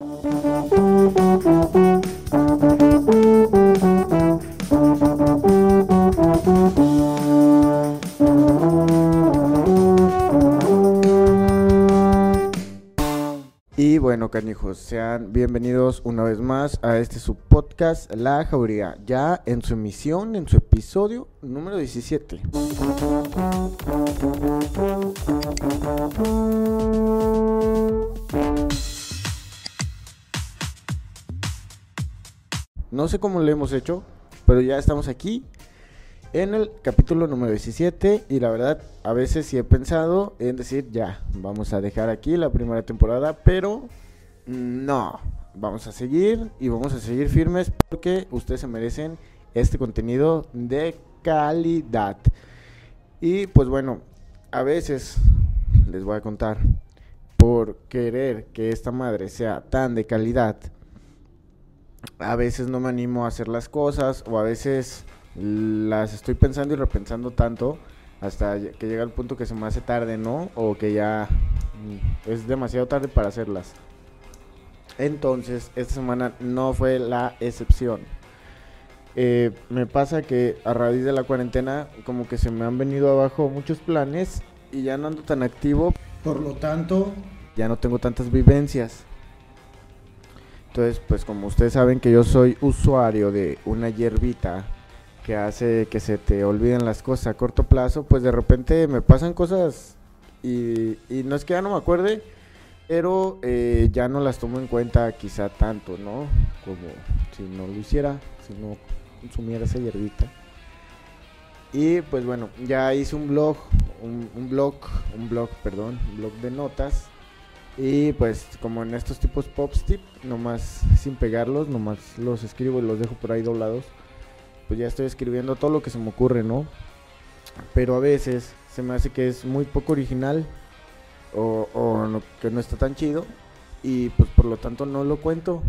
Y bueno, canijos, sean bienvenidos una vez más a este su podcast La Jauría, ya en su emisión, en su episodio número 17. No sé cómo lo hemos hecho, pero ya estamos aquí en el capítulo número 17 y la verdad a veces sí he pensado en decir ya, vamos a dejar aquí la primera temporada, pero no, vamos a seguir y vamos a seguir firmes porque ustedes se merecen este contenido de calidad. Y pues bueno, a veces les voy a contar por querer que esta madre sea tan de calidad. A veces no me animo a hacer las cosas o a veces las estoy pensando y repensando tanto hasta que llega el punto que se me hace tarde, ¿no? O que ya mm, es demasiado tarde para hacerlas. Entonces, esta semana no fue la excepción. Eh, me pasa que a raíz de la cuarentena, como que se me han venido abajo muchos planes y ya no ando tan activo. Por lo tanto, ya no tengo tantas vivencias. Entonces, pues como ustedes saben que yo soy usuario de una hierbita que hace que se te olviden las cosas a corto plazo, pues de repente me pasan cosas y, no es que ya no me acuerde, pero eh, ya no las tomo en cuenta quizá tanto, ¿no? Como si no lo hiciera, si no consumiera esa hierbita. Y pues bueno, ya hice un blog, un, un blog, un blog, perdón, un blog de notas. Y pues como en estos tipos pops tip, nomás sin pegarlos, nomás los escribo y los dejo por ahí doblados pues ya estoy escribiendo todo lo que se me ocurre, ¿no? Pero a veces se me hace que es muy poco original o, que no está tan chido y pues por lo tanto no lo cuento.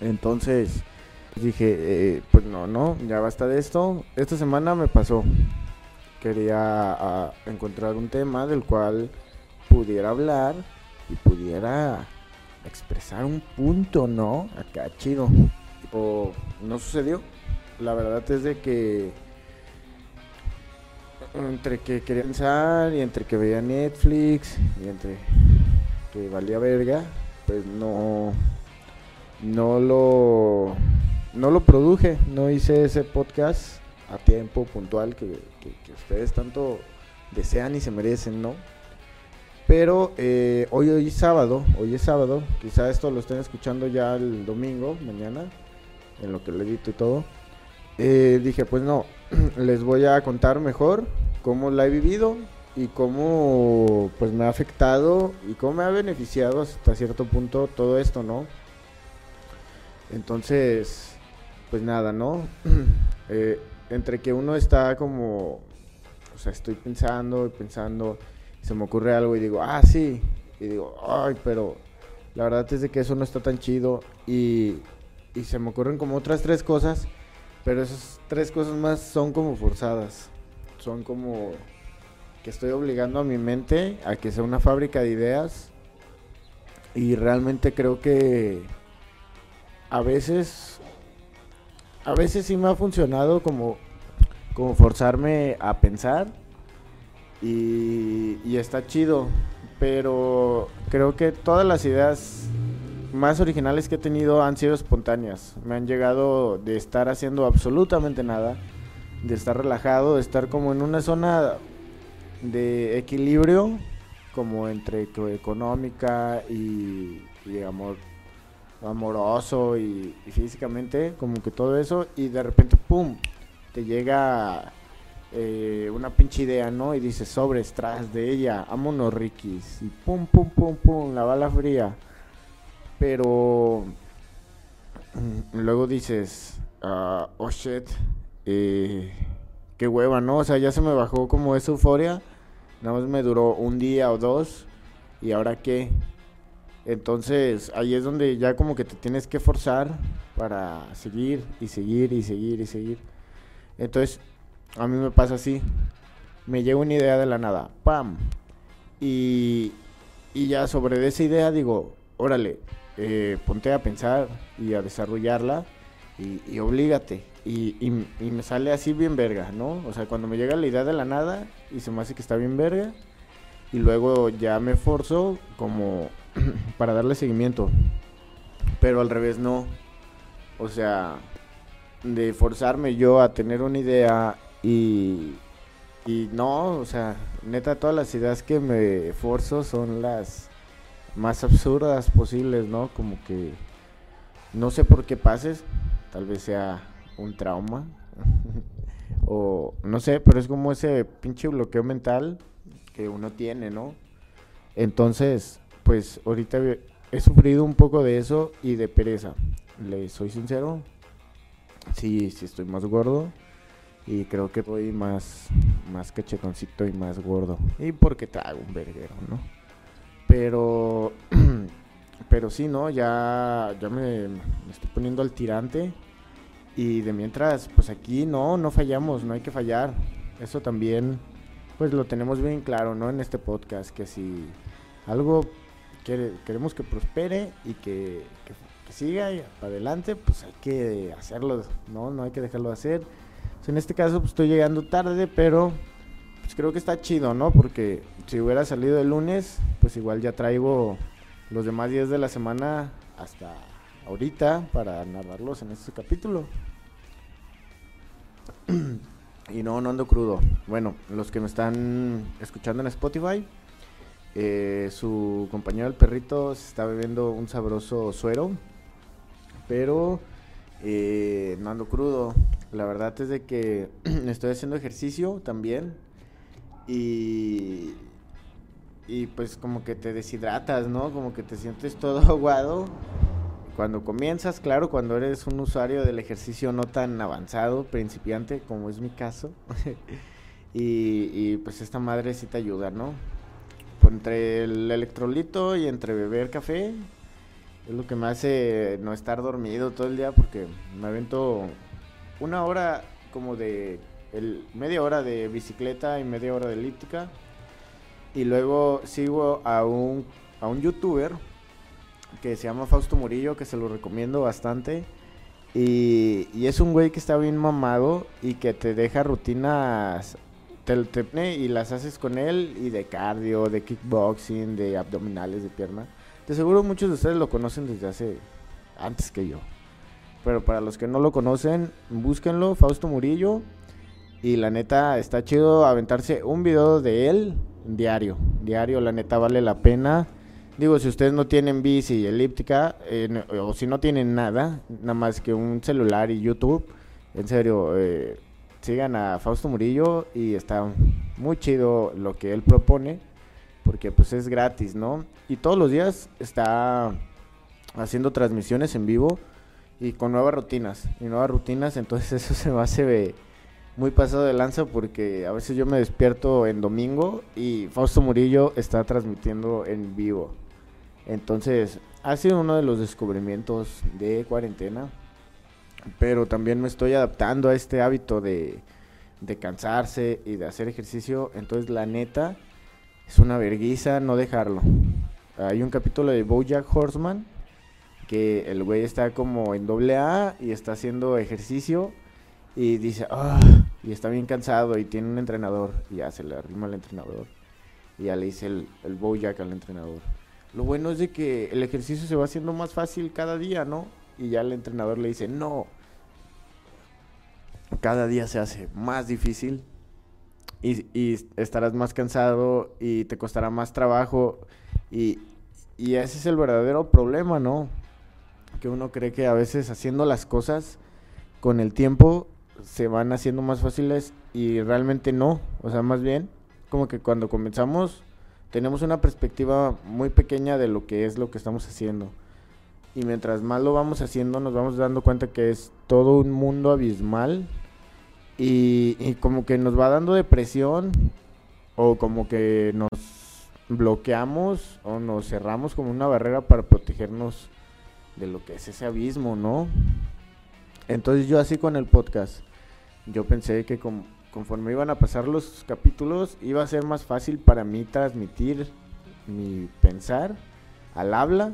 Entonces dije, eh, pues no, no, ya basta de esto. Esta semana me pasó. Quería ah, encontrar un tema del cual pudiera hablar y pudiera expresar un punto, ¿no? Acá chido. O no sucedió la verdad es de que entre que quería pensar y entre que veía Netflix y entre que valía verga, pues no no lo no lo produje, no hice ese podcast a tiempo puntual que, ustedes tanto desean y se merecen, ¿no? Pero eh, hoy, hoy es sábado, hoy es sábado, quizá esto lo estén escuchando ya el domingo, mañana, en lo que lo edito y todo. Eh, dije, pues no, les voy a contar mejor cómo la he vivido y cómo pues me ha afectado y cómo me ha beneficiado hasta cierto punto todo esto, ¿no? Entonces, pues nada, ¿no? Eh, entre que uno está como, o sea, estoy pensando y pensando, se me ocurre algo y digo, ah, sí, y digo, ay, pero la verdad es de que eso no está tan chido y, y se me ocurren como otras tres cosas pero esas tres cosas más son como forzadas. Son como que estoy obligando a mi mente a que sea una fábrica de ideas. Y realmente creo que a veces a veces sí me ha funcionado como como forzarme a pensar y, y está chido, pero creo que todas las ideas más originales que he tenido han sido espontáneas. Me han llegado de estar haciendo absolutamente nada, de estar relajado, de estar como en una zona de equilibrio, como entre económica y, amor amoroso y, físicamente, como que todo eso, y de repente, ¡pum!, te llega eh, una pinche idea, ¿no? Y dices, sobres, tras de ella, vámonos, Rikis, y pum, pum, pum, pum, la bala fría pero mm, luego dices, uh, oh shit, eh, qué hueva, ¿no? O sea, ya se me bajó como esa euforia. Nada más me duró un día o dos. ¿Y ahora qué? Entonces ahí es donde ya como que te tienes que forzar para seguir y seguir y seguir y seguir. Entonces a mí me pasa así. Me llega una idea de la nada. ¡Pam! Y, y ya sobre esa idea digo, órale, eh, ponte a pensar y a desarrollarla y, y oblígate. Y, y, y, me sale así bien verga, ¿no? O sea, cuando me llega la idea de la nada y se me hace que está bien verga, y luego ya me forzo como para darle seguimiento. Pero al revés no. O sea, de forzarme yo a tener una idea y, y no, o sea, neta todas las ideas que me forzo son las más absurdas posibles, ¿no? Como que no sé por qué pases, tal vez sea un trauma o no sé, pero es como ese pinche bloqueo mental que uno tiene, ¿no? Entonces, pues ahorita he sufrido un poco de eso y de pereza. Le soy sincero, sí, sí estoy más gordo y creo que voy más, más cachetoncito y más gordo. Y porque trago un verguero, ¿no? Pero, pero sí, ¿no? Ya, ya me, estoy poniendo al tirante. Y de mientras, pues aquí no, no fallamos, no hay que fallar. Eso también, pues lo tenemos bien claro, ¿no? En este podcast, que si algo queremos que prospere y que, que, que siga para adelante, pues hay que hacerlo, ¿no? No hay que dejarlo de hacer. En este caso, pues estoy llegando tarde, pero pues creo que está chido, ¿no? Porque si hubiera salido el lunes, pues igual ya traigo los demás días de la semana hasta ahorita para narrarlos en este capítulo. y no, no ando crudo. Bueno, los que me están escuchando en Spotify, eh, su compañero el perrito se está bebiendo un sabroso suero, pero eh, no ando crudo. La verdad es de que estoy haciendo ejercicio también y, y pues como que te deshidratas, ¿no? Como que te sientes todo aguado. Cuando comienzas, claro, cuando eres un usuario del ejercicio no tan avanzado, principiante, como es mi caso. y, y, pues esta madre sí te ayuda, ¿no? Pues entre el electrolito y entre beber café, es lo que me hace no estar dormido todo el día porque me avento una hora como de el, media hora de bicicleta y media hora de elíptica. Y luego sigo a un, a un youtuber que se llama Fausto Murillo, que se lo recomiendo bastante. Y, y es un güey que está bien mamado y que te deja rutinas te, te, y las haces con él y de cardio, de kickboxing, de abdominales, de pierna. De seguro muchos de ustedes lo conocen desde hace antes que yo. Pero para los que no lo conocen, búsquenlo, Fausto Murillo. Y la neta, está chido aventarse un video de él diario. Diario, la neta, vale la pena. Digo, si ustedes no tienen bici y elíptica, eh, o si no tienen nada, nada más que un celular y YouTube, en serio, eh, sigan a Fausto Murillo y está muy chido lo que él propone, porque pues es gratis, ¿no? Y todos los días está haciendo transmisiones en vivo y con nuevas rutinas, y nuevas rutinas, entonces eso se me hace muy pasado de lanza porque a veces yo me despierto en domingo y Fausto Murillo está transmitiendo en vivo. Entonces, ha sido uno de los descubrimientos de cuarentena. Pero también me estoy adaptando a este hábito de, de cansarse y de hacer ejercicio. Entonces, la neta, es una verguiza no dejarlo. Hay un capítulo de Bojack Horseman que el güey está como en doble A y está haciendo ejercicio y dice, ah, y está bien cansado y tiene un entrenador y ya se le arrima al entrenador y ya le dice el, el al entrenador. Lo bueno es de que el ejercicio se va haciendo más fácil cada día, ¿no? Y ya el entrenador le dice, no, cada día se hace más difícil y, y estarás más cansado y te costará más trabajo y, y ese es el verdadero problema, ¿no? Que uno cree que a veces haciendo las cosas con el tiempo se van haciendo más fáciles y realmente no. O sea, más bien, como que cuando comenzamos tenemos una perspectiva muy pequeña de lo que es lo que estamos haciendo. Y mientras más lo vamos haciendo, nos vamos dando cuenta que es todo un mundo abismal. Y, y como que nos va dando depresión. O como que nos bloqueamos o nos cerramos como una barrera para protegernos de lo que es ese abismo, ¿no? Entonces yo así con el podcast, yo pensé que con, conforme iban a pasar los capítulos iba a ser más fácil para mí transmitir mi pensar al habla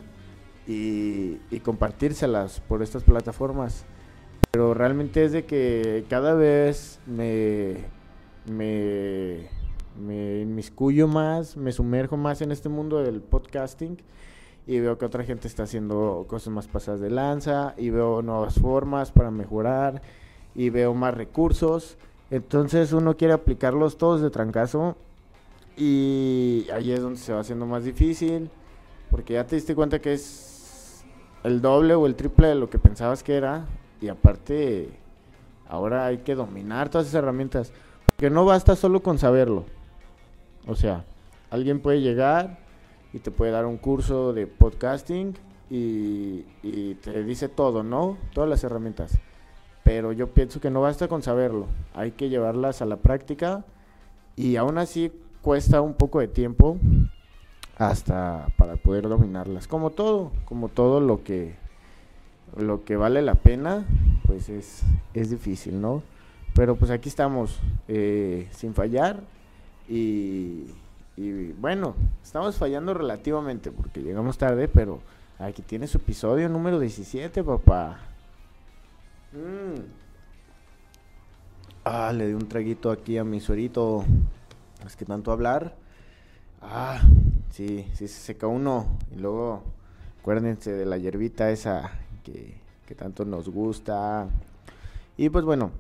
y, y compartírselas por estas plataformas. Pero realmente es de que cada vez me, me, me inmiscuyo más, me sumerjo más en este mundo del podcasting y veo que otra gente está haciendo cosas más pasadas de lanza y veo nuevas formas para mejorar y veo más recursos. Entonces uno quiere aplicarlos todos de trancazo y ahí es donde se va haciendo más difícil porque ya te diste cuenta que es el doble o el triple de lo que pensabas que era y aparte ahora hay que dominar todas esas herramientas porque no basta solo con saberlo. O sea, alguien puede llegar y te puede dar un curso de podcasting y, te dice todo, ¿no? Todas las herramientas pero yo pienso que no basta con saberlo, hay que llevarlas a la práctica y aún así cuesta un poco de tiempo hasta para poder dominarlas. Como todo, como todo lo que lo que vale la pena, pues es, es difícil, ¿no? Pero pues aquí estamos, eh, sin fallar y, y bueno, estamos fallando relativamente porque llegamos tarde, pero aquí tiene su episodio número 17, papá. Mm. Ah, le di un traguito aquí a mi suerito. Es que tanto hablar. Ah, sí, sí se seca uno. Y luego, acuérdense de la hierbita esa que, que tanto nos gusta. Y pues bueno,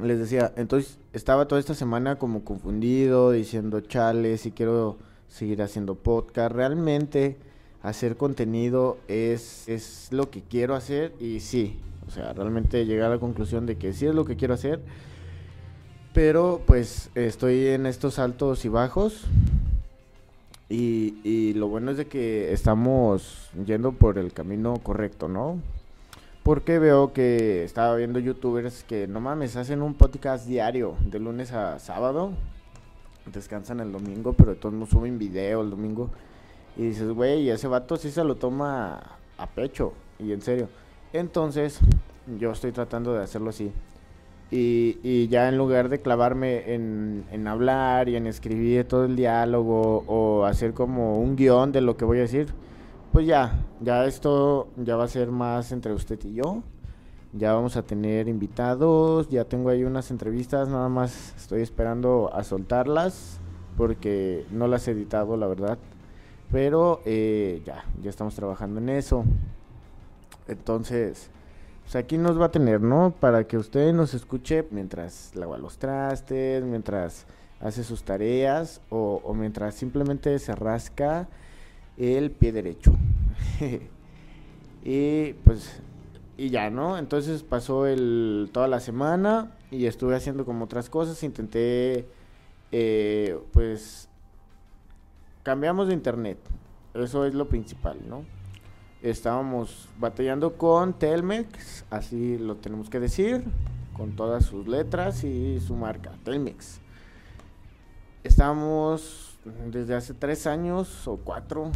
les decía, entonces estaba toda esta semana como confundido, diciendo chale, si quiero seguir haciendo podcast. Realmente hacer contenido es, es lo que quiero hacer y sí, o sea, realmente llegué a la conclusión de que sí es lo que quiero hacer. Pero pues estoy en estos altos y bajos. Y, y lo bueno es de que estamos yendo por el camino correcto, ¿no? Porque veo que estaba viendo youtubers que no mames, hacen un podcast diario, de lunes a sábado. Descansan el domingo, pero todos suben video el domingo. Y dices, güey, ese vato sí se lo toma a pecho. Y en serio. Entonces, yo estoy tratando de hacerlo así. Y, y ya en lugar de clavarme en, en, hablar y en escribir todo el diálogo o hacer como un guion de lo que voy a decir, pues ya, ya esto ya va a ser más entre usted y yo. Ya vamos a tener invitados, ya tengo ahí unas entrevistas, nada más estoy esperando a soltarlas porque no las he editado, la verdad. Pero eh, ya, ya estamos trabajando en eso. Entonces, pues aquí nos va a tener, ¿no? Para que usted nos escuche mientras lava los trastes, mientras hace sus tareas o, o mientras simplemente se rasca el pie derecho. y pues, y ya, ¿no? Entonces pasó el, toda la semana y estuve haciendo como otras cosas, intenté, eh, pues, cambiamos de internet, eso es lo principal, ¿no? estábamos batallando con Telmex, así lo tenemos que decir, con todas sus letras y su marca, Telmex. Estamos desde hace tres años o cuatro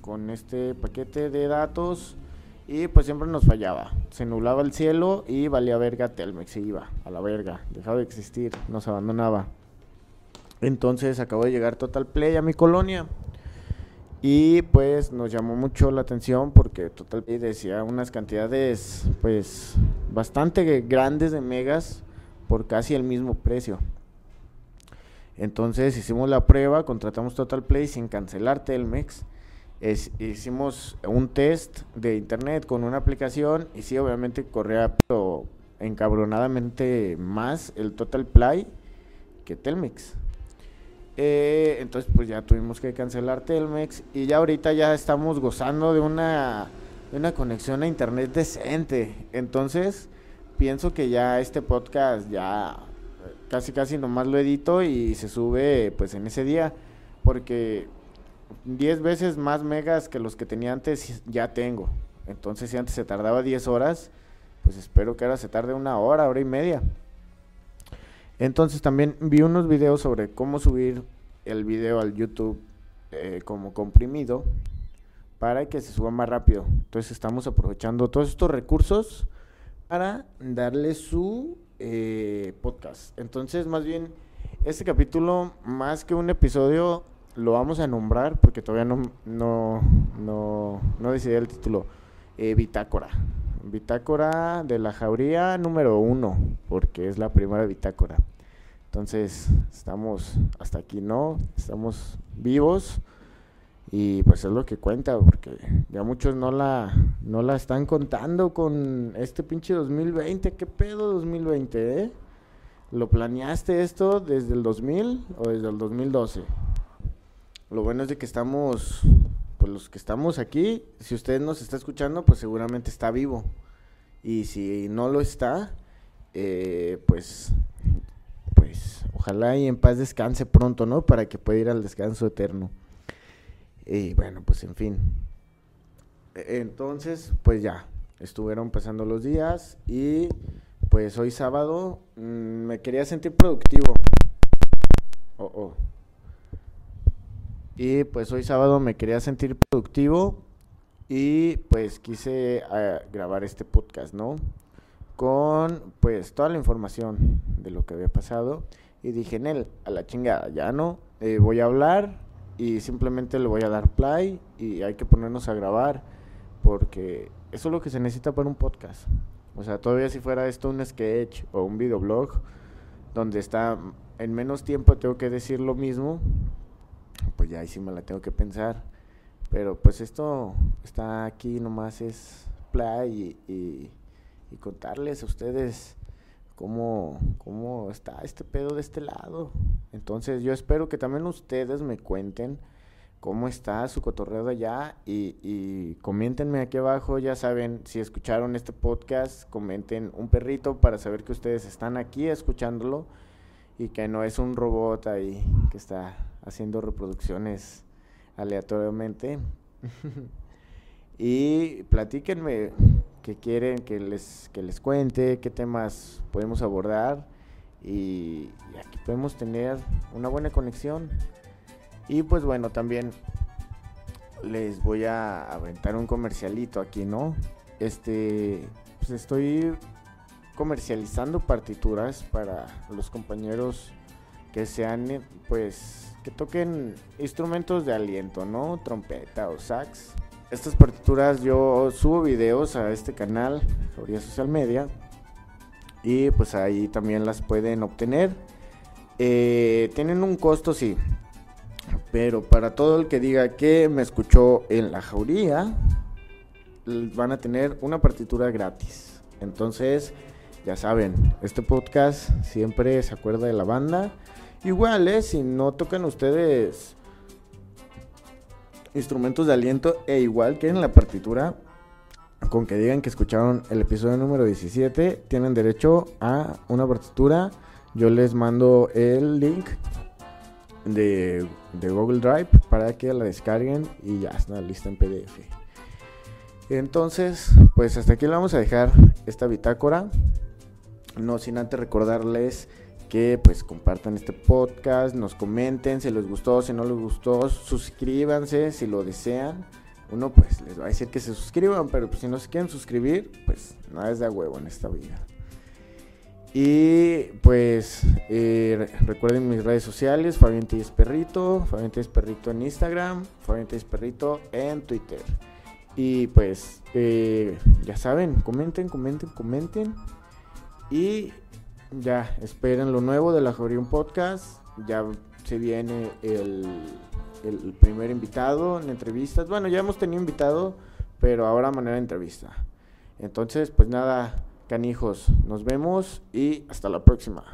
con este paquete de datos y pues siempre nos fallaba. Se nublaba el cielo y valía verga Telmex, se iba a la verga, dejaba de existir, nos abandonaba. Entonces acabó de llegar Total Play a mi colonia y pues nos llamó mucho la atención porque Total decía unas cantidades pues bastante grandes de megas por casi el mismo precio. Entonces hicimos la prueba, contratamos Total Play sin cancelar Telmex. hicimos un test de internet con una aplicación y sí, obviamente corría pero encabronadamente más el Total Play que Telmex. Eh, entonces pues ya tuvimos que cancelar Telmex y ya ahorita ya estamos gozando de una, de una conexión a internet decente. Entonces pienso que ya este podcast ya casi casi nomás lo edito y se sube pues en ese día porque 10 veces más megas que los que tenía antes ya tengo. Entonces si antes se tardaba 10 horas, pues espero que ahora se tarde una hora, hora y media. Entonces también vi unos videos sobre cómo subir el video al YouTube eh, como comprimido para que se suba más rápido. Entonces estamos aprovechando todos estos recursos para darle su eh, podcast. Entonces más bien este capítulo más que un episodio lo vamos a nombrar porque todavía no, no, no, no decidí el título. Eh, bitácora. Bitácora de la jauría número uno, porque es la primera bitácora. Entonces, estamos hasta aquí, ¿no? Estamos vivos y pues es lo que cuenta, porque ya muchos no la, no la están contando con este pinche 2020. ¿Qué pedo 2020, eh? ¿Lo planeaste esto desde el 2000 o desde el 2012? Lo bueno es de que estamos, pues los que estamos aquí, si usted nos está escuchando, pues seguramente está vivo. Y si no lo está, eh, pues, pues ojalá y en paz descanse pronto, ¿no? Para que pueda ir al descanso eterno. Y bueno, pues en fin. E, entonces, pues ya, estuvieron pasando los días y pues hoy sábado mm, me quería sentir productivo. Oh, oh. Y pues hoy sábado me quería sentir productivo y pues quise ah, grabar este podcast, ¿no? Con pues toda la información de lo que había pasado y dije, en él, a la chingada, ya no, eh, voy a hablar y simplemente le voy a dar play y hay que ponernos a grabar porque eso es lo que se necesita para un podcast. O sea, todavía si fuera esto un sketch o un videoblog donde está en menos tiempo tengo que decir lo mismo, pues ya ahí sí me la tengo que pensar. Pero pues esto está aquí nomás es play y, y, contarles a ustedes cómo, cómo está este pedo de este lado. Entonces yo espero que también ustedes me cuenten cómo está su cotorreo de allá y, y coméntenme aquí abajo, ya saben, si escucharon este podcast, comenten un perrito para saber que ustedes están aquí escuchándolo y que no es un robot ahí que está haciendo reproducciones aleatoriamente. y platíquenme qué quieren que les, que les cuente, qué temas podemos abordar y, aquí podemos tener una buena conexión. Y pues bueno, también les voy a aventar un comercialito aquí, ¿no? Este, pues estoy comercializando partituras para los compañeros que sean, pues, que toquen instrumentos de aliento, ¿no? Trompeta o sax. Estas partituras yo subo videos a este canal, Jauría Social Media, y pues ahí también las pueden obtener. Eh, tienen un costo, sí, pero para todo el que diga que me escuchó en la jauría, van a tener una partitura gratis. Entonces, ya saben, este podcast siempre se acuerda de la banda. Igual, ¿eh? si no tocan ustedes instrumentos de aliento e igual que en la partitura, con que digan que escucharon el episodio número 17, tienen derecho a una partitura. Yo les mando el link de, de Google Drive para que la descarguen y ya está lista en PDF. Entonces, pues hasta aquí le vamos a dejar esta bitácora. No sin antes recordarles que pues compartan este podcast, nos comenten si les gustó, si no les gustó, suscríbanse si lo desean. Uno pues les va a decir que se suscriban, pero pues, si no se quieren suscribir, pues nada es de huevo en esta vida. Y pues eh, recuerden mis redes sociales, Fabián Telles Perrito, Fabián Perrito en Instagram, Fabián Perrito en Twitter. Y pues eh, ya saben, comenten, comenten, comenten. Y ya, esperen lo nuevo de la Jorión Podcast. Ya se viene el, el primer invitado en entrevistas. Bueno, ya hemos tenido invitado, pero ahora manera de entrevista. Entonces, pues nada, canijos, nos vemos y hasta la próxima.